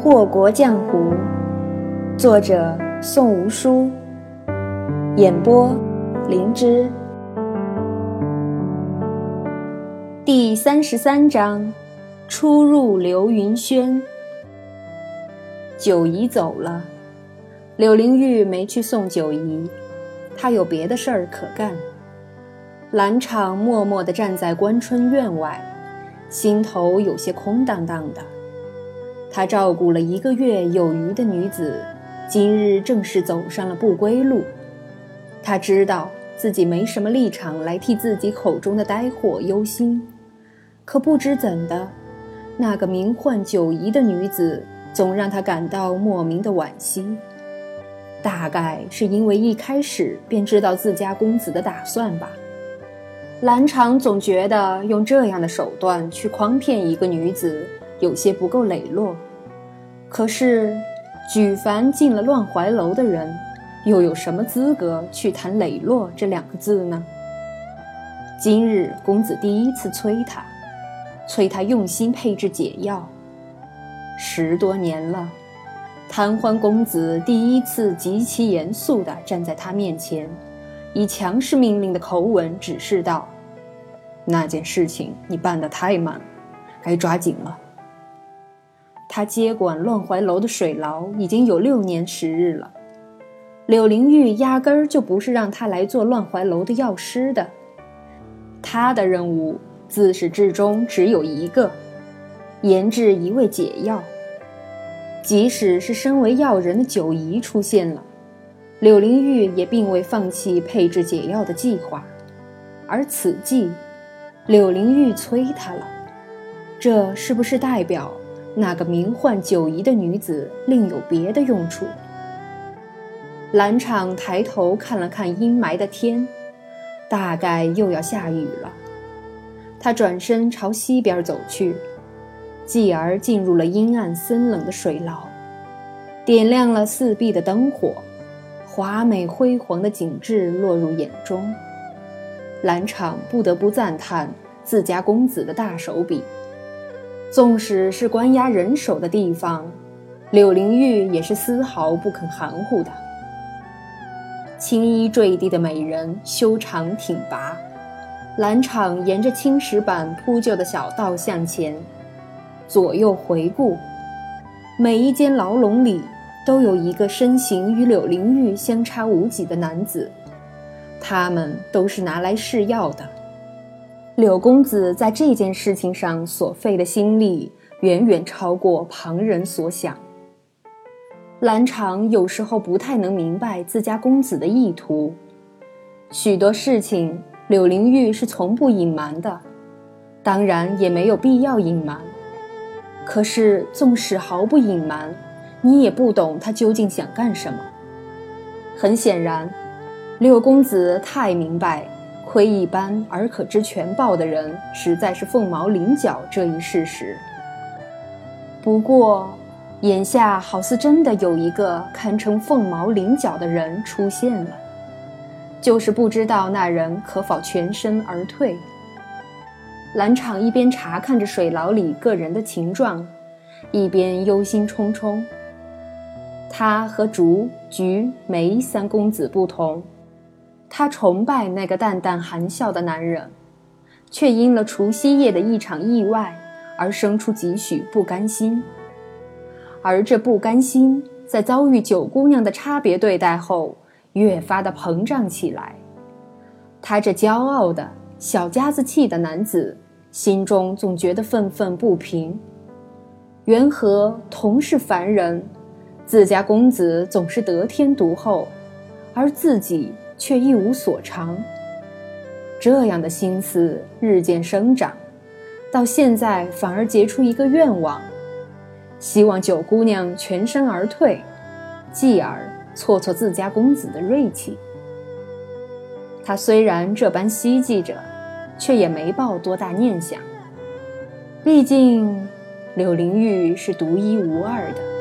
祸国江湖，作者宋无书，演播灵芝。第三十三章：出入流云轩。九姨走了，柳灵玉没去送九姨，她有别的事儿可干。兰场默默地站在关春院外，心头有些空荡荡的。他照顾了一个月有余的女子，今日正式走上了不归路。他知道自己没什么立场来替自己口中的呆货忧心，可不知怎的，那个名唤九姨的女子总让他感到莫名的惋惜。大概是因为一开始便知道自家公子的打算吧。兰场总觉得用这样的手段去诓骗一个女子。有些不够磊落，可是，举凡进了乱怀楼的人，又有什么资格去谈磊落这两个字呢？今日公子第一次催他，催他用心配制解药。十多年了，贪欢公子第一次极其严肃地站在他面前，以强势命令的口吻指示道：“那件事情你办得太慢，该抓紧了。”他接管乱怀楼的水牢已经有六年时日了，柳灵玉压根儿就不是让他来做乱怀楼的药师的，他的任务自始至终只有一个，研制一味解药。即使是身为药人的九姨出现了，柳灵玉也并未放弃配制解药的计划，而此计，柳灵玉催他了，这是不是代表？那个名唤九姨的女子另有别的用处。兰场抬头看了看阴霾的天，大概又要下雨了。他转身朝西边走去，继而进入了阴暗森冷的水牢，点亮了四壁的灯火，华美辉煌的景致落入眼中。兰场不得不赞叹自家公子的大手笔。纵使是关押人手的地方，柳灵玉也是丝毫不肯含糊的。青衣坠地的美人修长挺拔，兰场沿着青石板铺就的小道向前，左右回顾，每一间牢笼里都有一个身形与柳灵玉相差无几的男子，他们都是拿来试药的。柳公子在这件事情上所费的心力，远远超过旁人所想。兰场有时候不太能明白自家公子的意图，许多事情柳灵玉是从不隐瞒的，当然也没有必要隐瞒。可是纵使毫不隐瞒，你也不懂他究竟想干什么。很显然，柳公子太明白。窥一斑而可知全豹的人，实在是凤毛麟角这一事实。不过，眼下好似真的有一个堪称凤毛麟角的人出现了，就是不知道那人可否全身而退。兰场一边查看着水牢里个人的情状，一边忧心忡忡。他和竹、菊、梅三公子不同。他崇拜那个淡淡含笑的男人，却因了除夕夜的一场意外而生出几许不甘心。而这不甘心，在遭遇九姑娘的差别对待后，越发的膨胀起来。他这骄傲的小家子气的男子，心中总觉得愤愤不平。缘何同是凡人，自家公子总是得天独厚，而自己？却一无所长，这样的心思日渐生长，到现在反而结出一个愿望，希望九姑娘全身而退，继而挫挫自家公子的锐气。他虽然这般希冀着，却也没抱多大念想，毕竟柳灵玉是独一无二的。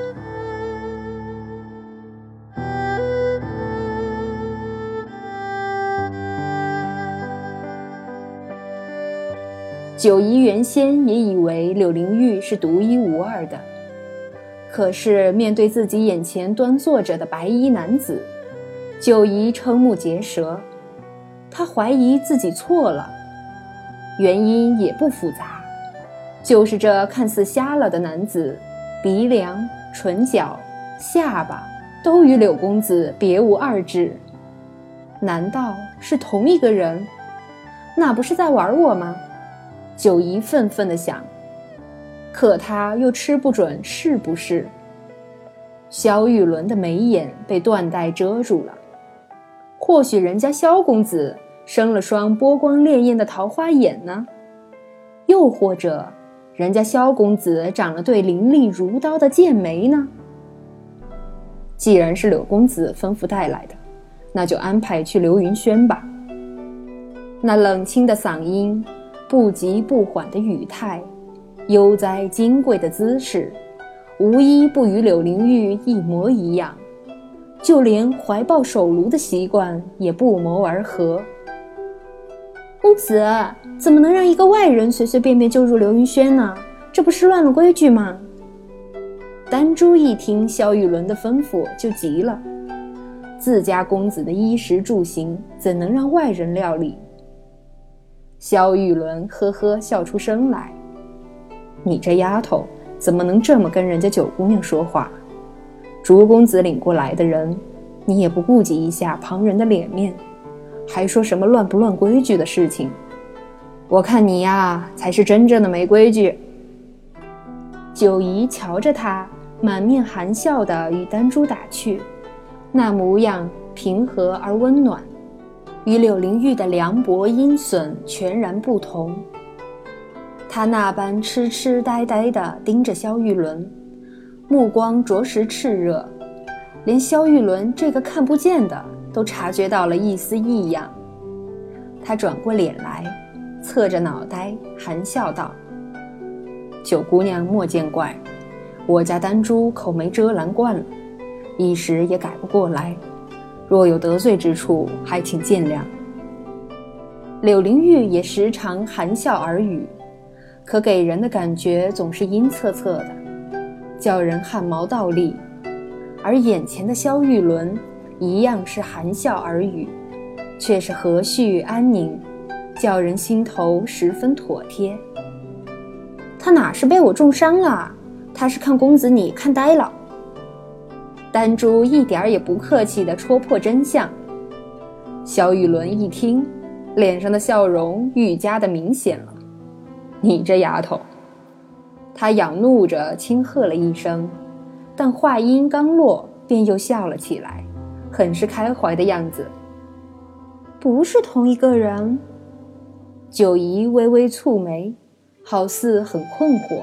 九姨原先也以为柳灵玉是独一无二的，可是面对自己眼前端坐着的白衣男子，九姨瞠目结舌。她怀疑自己错了，原因也不复杂，就是这看似瞎了的男子，鼻梁、唇角、下巴都与柳公子别无二致。难道是同一个人？那不是在玩我吗？九姨愤愤地想。可他又吃不准是不是。萧玉伦的眉眼被缎带遮住了，或许人家萧公子生了双波光潋滟的桃花眼呢，又或者人家萧公子长了对凌厉如刀的剑眉呢？既然是柳公子吩咐带来的，那就安排去流云轩吧。那冷清的嗓音，不急不缓的语态。悠哉金贵的姿势，无一不与柳灵玉一模一样，就连怀抱手炉的习惯也不谋而合。公子怎么能让一个外人随随便便就入流云轩呢？这不是乱了规矩吗？丹珠一听萧玉伦的吩咐，就急了：自家公子的衣食住行，怎能让外人料理？萧玉伦呵呵笑出声来。你这丫头怎么能这么跟人家九姑娘说话？竹公子领过来的人，你也不顾及一下旁人的脸面，还说什么乱不乱规矩的事情？我看你呀，才是真正的没规矩。九姨瞧着他，满面含笑的与丹珠打趣，那模样平和而温暖，与柳灵玉的凉薄阴损全然不同。他那般痴痴呆呆地盯着萧玉伦，目光着实炽热，连萧玉伦这个看不见的都察觉到了一丝异样。他转过脸来，侧着脑袋，含笑道：“九姑娘莫见怪，我家丹珠口没遮拦惯了，一时也改不过来，若有得罪之处，还请见谅。”柳灵玉也时常含笑耳语。可给人的感觉总是阴恻恻的，叫人汗毛倒立；而眼前的萧玉伦，一样是含笑而语，却是和煦安宁，叫人心头十分妥帖。他哪是被我重伤了？他是看公子你看呆了。丹珠一点儿也不客气地戳破真相。萧雨伦一听，脸上的笑容愈加的明显了。你这丫头，他仰怒着轻喝了一声，但话音刚落，便又笑了起来，很是开怀的样子。不是同一个人。九姨微微蹙眉，好似很困惑。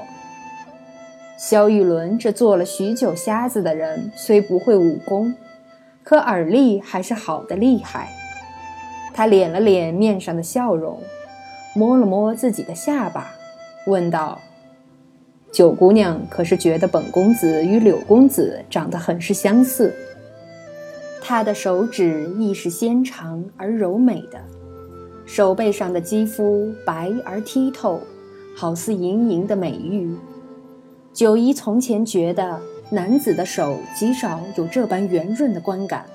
萧玉伦这做了许久瞎子的人，虽不会武功，可耳力还是好的厉害。他敛了敛面上的笑容。摸了摸自己的下巴，问道：“九姑娘可是觉得本公子与柳公子长得很是相似？”他的手指亦是纤长而柔美的，手背上的肌肤白而剔透，好似莹莹的美玉。九姨从前觉得男子的手极少有这般圆润的观感，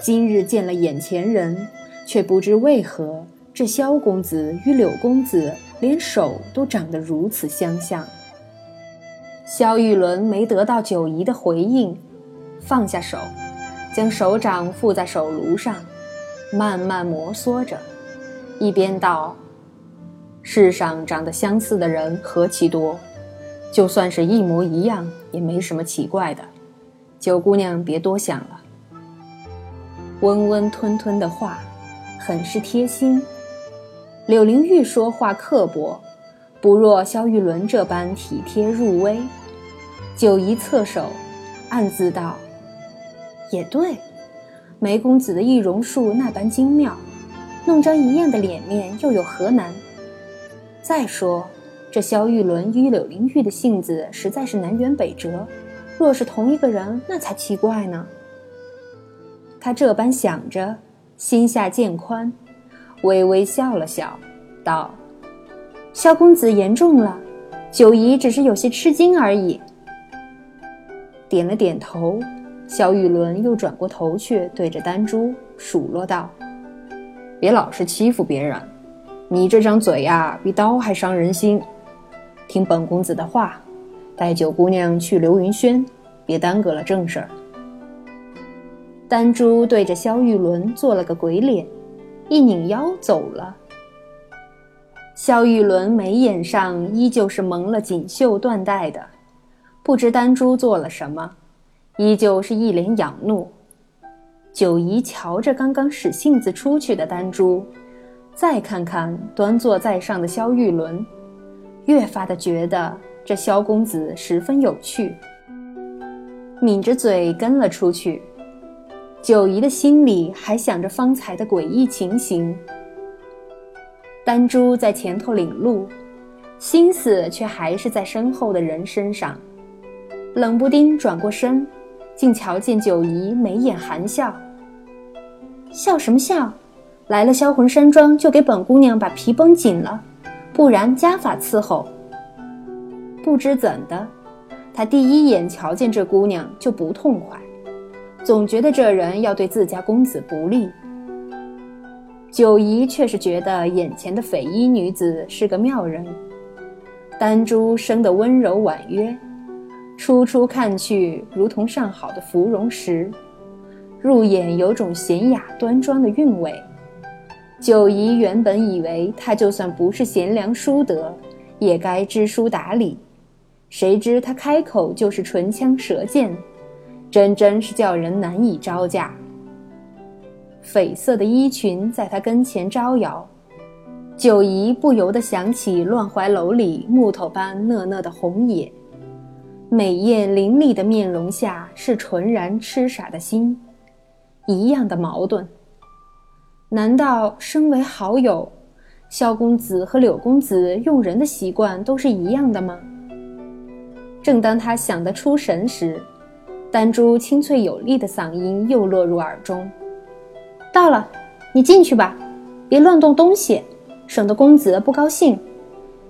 今日见了眼前人，却不知为何。这萧公子与柳公子连手都长得如此相像。萧玉伦没得到九姨的回应，放下手，将手掌附在手炉上，慢慢摩挲着，一边道：“世上长得相似的人何其多，就算是一模一样，也没什么奇怪的。九姑娘别多想了。”温温吞吞的话，很是贴心。柳灵玉说话刻薄，不若萧玉伦这般体贴入微。九姨侧手，暗自道：“也对，梅公子的易容术那般精妙，弄张一样的脸面又有何难？再说，这萧玉伦与柳灵玉的性子实在是南辕北辙，若是同一个人，那才奇怪呢。”他这般想着，心下渐宽。微微笑了笑，道：“萧公子言重了，九姨只是有些吃惊而已。”点了点头。萧玉伦又转过头去，对着丹珠数落道：“别老是欺负别人，你这张嘴呀，比刀还伤人心。听本公子的话，带九姑娘去流云轩，别耽搁了正事儿。”丹珠对着萧玉伦做了个鬼脸，一拧腰走了。萧玉伦眉眼上依旧是蒙了锦绣缎带的，不知丹珠做了什么。依旧是一脸仰怒，九姨瞧着刚刚使性子出去的丹珠，再看看端坐在上的萧玉伦，越发的觉得这萧公子十分有趣，抿着嘴跟了出去。九姨的心里还想着方才的诡异情形，丹珠在前头领路，心思却还是在身后的人身上，冷不丁转过身。竟瞧见九姨眉眼含笑，笑什么笑？来了销魂山庄，就给本姑娘把皮绷紧了，不然家法伺候。不知怎的，他第一眼瞧见这姑娘就不痛快，总觉得这人要对自家公子不利。九姨却是觉得眼前的匪衣女子是个妙人，丹珠生得温柔婉约。初初看去，如同上好的芙蓉石，入眼有种娴雅端庄的韵味。九姨原本以为他就算不是贤良淑德，也该知书达理，谁知他开口就是唇枪舌剑，真真是叫人难以招架。绯色的衣裙在他跟前招摇，九姨不由得想起乱怀楼里木头般讷讷的红野。美艳伶俐的面容下是纯然痴傻的心，一样的矛盾。难道身为好友，萧公子和柳公子用人的习惯都是一样的吗？正当他想得出神时，丹珠清脆有力的嗓音又落入耳中：“到了，你进去吧，别乱动东西，省得公子不高兴；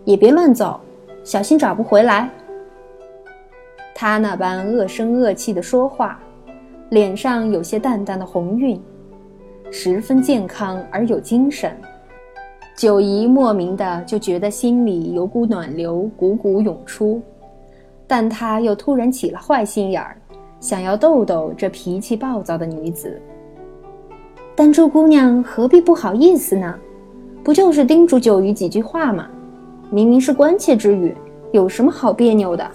也别乱走，小心找不回来。”他那般恶声恶气的说话，脸上有些淡淡的红晕，十分健康而有精神。九姨莫名的就觉得心里有股暖流汩汩涌出，但她又突然起了坏心眼儿，想要逗逗这脾气暴躁的女子。丹珠姑娘何必不好意思呢？不就是叮嘱九姨几句话吗？明明是关切之语，有什么好别扭的？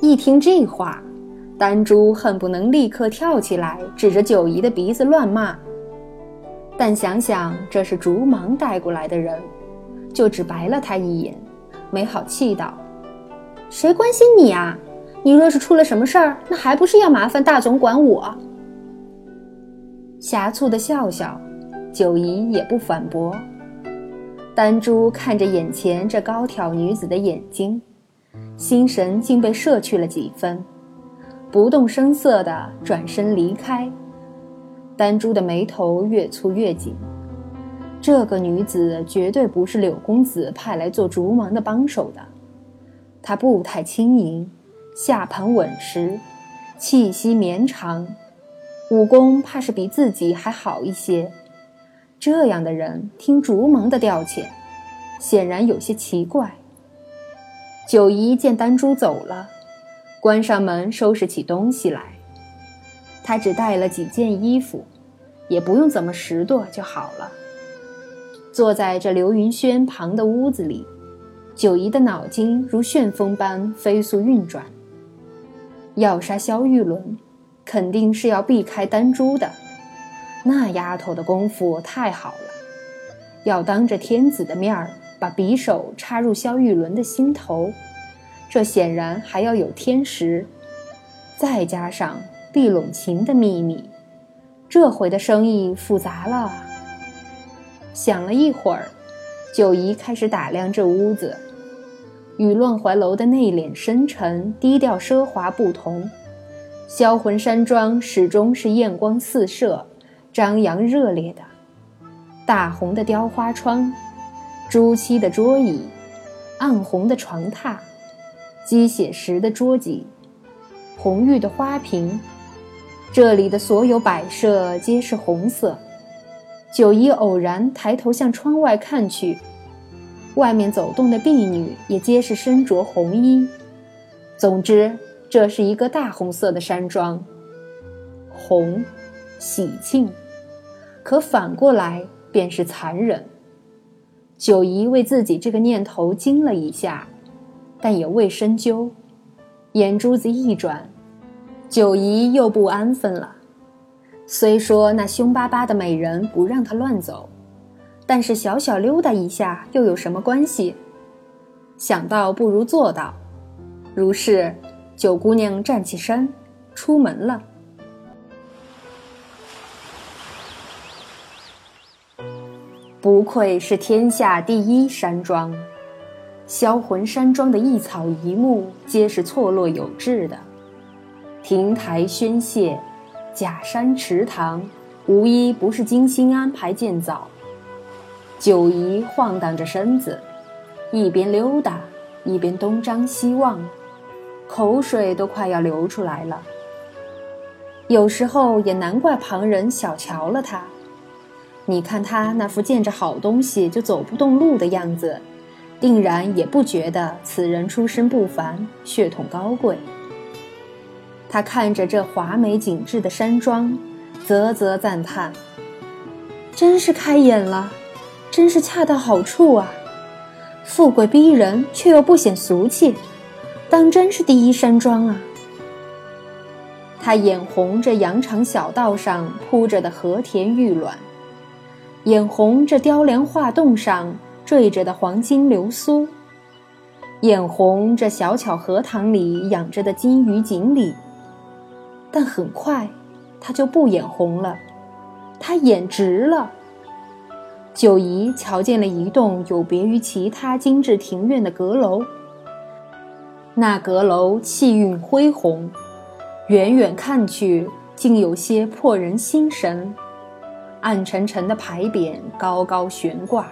一听这话，丹珠恨不能立刻跳起来，指着九姨的鼻子乱骂。但想想这是竹芒带过来的人，就只白了他一眼，没好气道：“谁关心你啊？你若是出了什么事儿，那还不是要麻烦大总管我？”狭促的笑笑，九姨也不反驳。丹珠看着眼前这高挑女子的眼睛。心神竟被摄去了几分，不动声色地转身离开。丹珠的眉头越蹙越紧，这个女子绝对不是柳公子派来做竹芒的帮手的。她步态轻盈，下盘稳实，气息绵长，武功怕是比自己还好一些。这样的人听竹芒的调遣，显然有些奇怪。九姨见丹珠走了，关上门，收拾起东西来。她只带了几件衣服，也不用怎么拾掇就好了。坐在这刘云轩旁的屋子里，九姨的脑筋如旋风般飞速运转。要杀萧玉伦，肯定是要避开丹珠的。那丫头的功夫太好了，要当着天子的面儿。把匕首插入萧玉伦的心头，这显然还要有天时，再加上碧陇琴的秘密，这回的生意复杂了。想了一会儿，九姨开始打量这屋子，与乱怀楼的内敛深沉、低调奢华不同，销魂山庄始终是艳光四射、张扬热烈的，大红的雕花窗。朱漆的桌椅，暗红的床榻，鸡血石的桌几，红玉的花瓶，这里的所有摆设皆是红色。九姨偶然抬头向窗外看去，外面走动的婢女也皆是身着红衣。总之，这是一个大红色的山庄，红，喜庆，可反过来便是残忍。九姨为自己这个念头惊了一下，但也未深究，眼珠子一转，九姨又不安分了。虽说那凶巴巴的美人不让她乱走，但是小小溜达一下又有什么关系？想到不如做到，如是，九姑娘站起身，出门了。不愧是天下第一山庄，销魂山庄的一草一木皆是错落有致的，亭台轩榭。假山池塘，无一不是精心安排建造。九姨晃荡着身子，一边溜达，一边东张西望，口水都快要流出来了。有时候也难怪旁人小瞧了他。你看他那副见着好东西就走不动路的样子，定然也不觉得此人出身不凡，血统高贵。他看着这华美景致的山庄，啧啧赞叹：“真是开眼了，真是恰到好处啊！富贵逼人，却又不显俗气，当真是第一山庄啊！”他眼红这羊肠小道上铺着的和田玉卵，眼红这雕梁画栋上缀着的黄金流苏，眼红这小巧荷塘里养着的金鱼锦鲤。但很快，他就不眼红了，他眼直了。九姨瞧见了一栋有别于其他精致庭院的阁楼，那阁楼气韵恢宏，远远看去竟有些破人心神。暗沉沉的牌匾高高悬挂，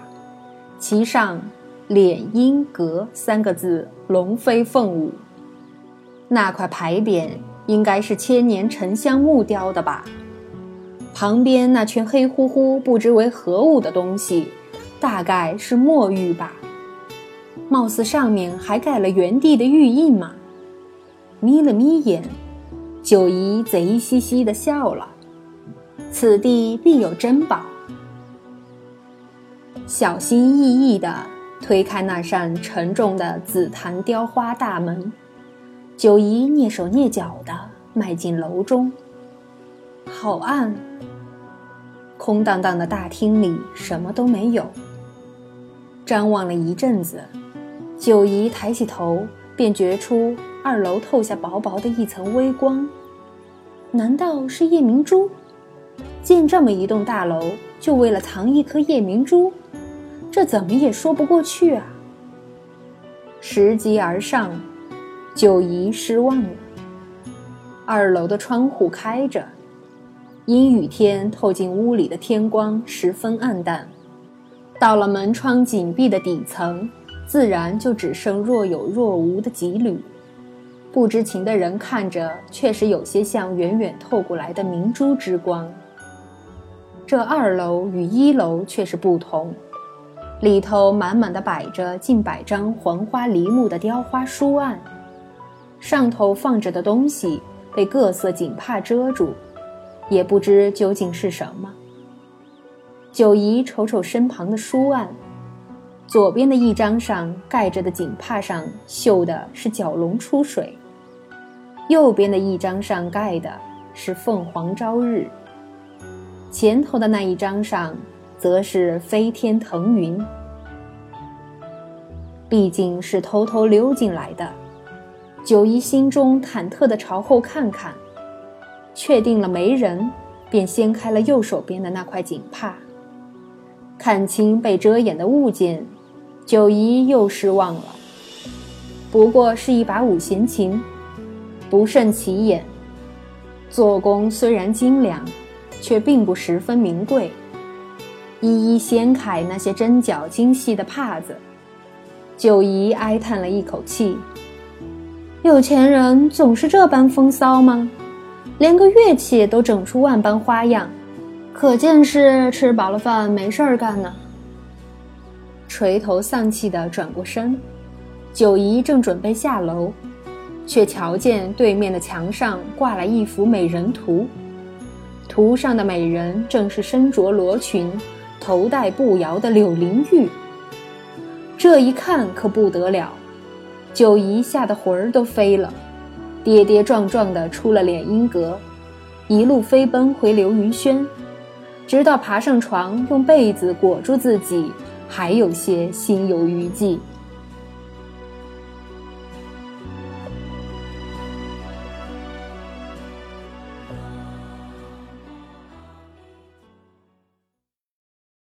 其上“敛音阁”三个字龙飞凤舞。那块牌匾。应该是千年沉香木雕的吧？旁边那圈黑乎乎、不知为何物的东西，大概是墨玉吧？貌似上面还盖了原地的玉印嘛？眯了眯眼，九姨贼兮兮地笑了。此地必有珍宝。小心翼翼地推开那扇沉重的紫檀雕花大门。九姨蹑手蹑脚地迈进楼中，好暗。空荡荡的大厅里什么都没有。张望了一阵子，九姨抬起头，便觉出二楼透下薄薄的一层微光。难道是夜明珠？建这么一栋大楼，就为了藏一颗夜明珠？这怎么也说不过去啊！拾级而上。九姨失望了。二楼的窗户开着，阴雨天透进屋里的天光十分暗淡。到了门窗紧闭的底层，自然就只剩若有若无的几缕。不知情的人看着，确实有些像远远透过来的明珠之光。这二楼与一楼却是不同，里头满满的摆着近百张黄花梨木的雕花书案。上头放着的东西被各色锦帕遮住，也不知究竟是什么。九姨瞅瞅身旁的书案，左边的一张上盖着的锦帕上绣的是蛟龙出水，右边的一张上盖的是凤凰朝日，前头的那一张上则是飞天腾云。毕竟是偷偷溜进来的。九姨心中忐忑地朝后看看，确定了没人，便掀开了右手边的那块锦帕，看清被遮掩的物件，九姨又失望了。不过是一把五弦琴，不甚起眼，做工虽然精良，却并不十分名贵。一一掀开那些针脚精细的帕子，九姨哀叹了一口气。有钱人总是这般风骚吗？连个乐器都整出万般花样，可见是吃饱了饭没事儿干呢。垂头丧气地转过身，九姨正准备下楼，却瞧见对面的墙上挂了一幅美人图，图上的美人正是身着罗裙、头戴步摇的柳灵玉。这一看可不得了，九姨吓得魂儿都飞了。跌跌撞撞地出了敛音阁，一路飞奔回流云轩，直到爬上床，用被子裹住自己，还有些心有余悸。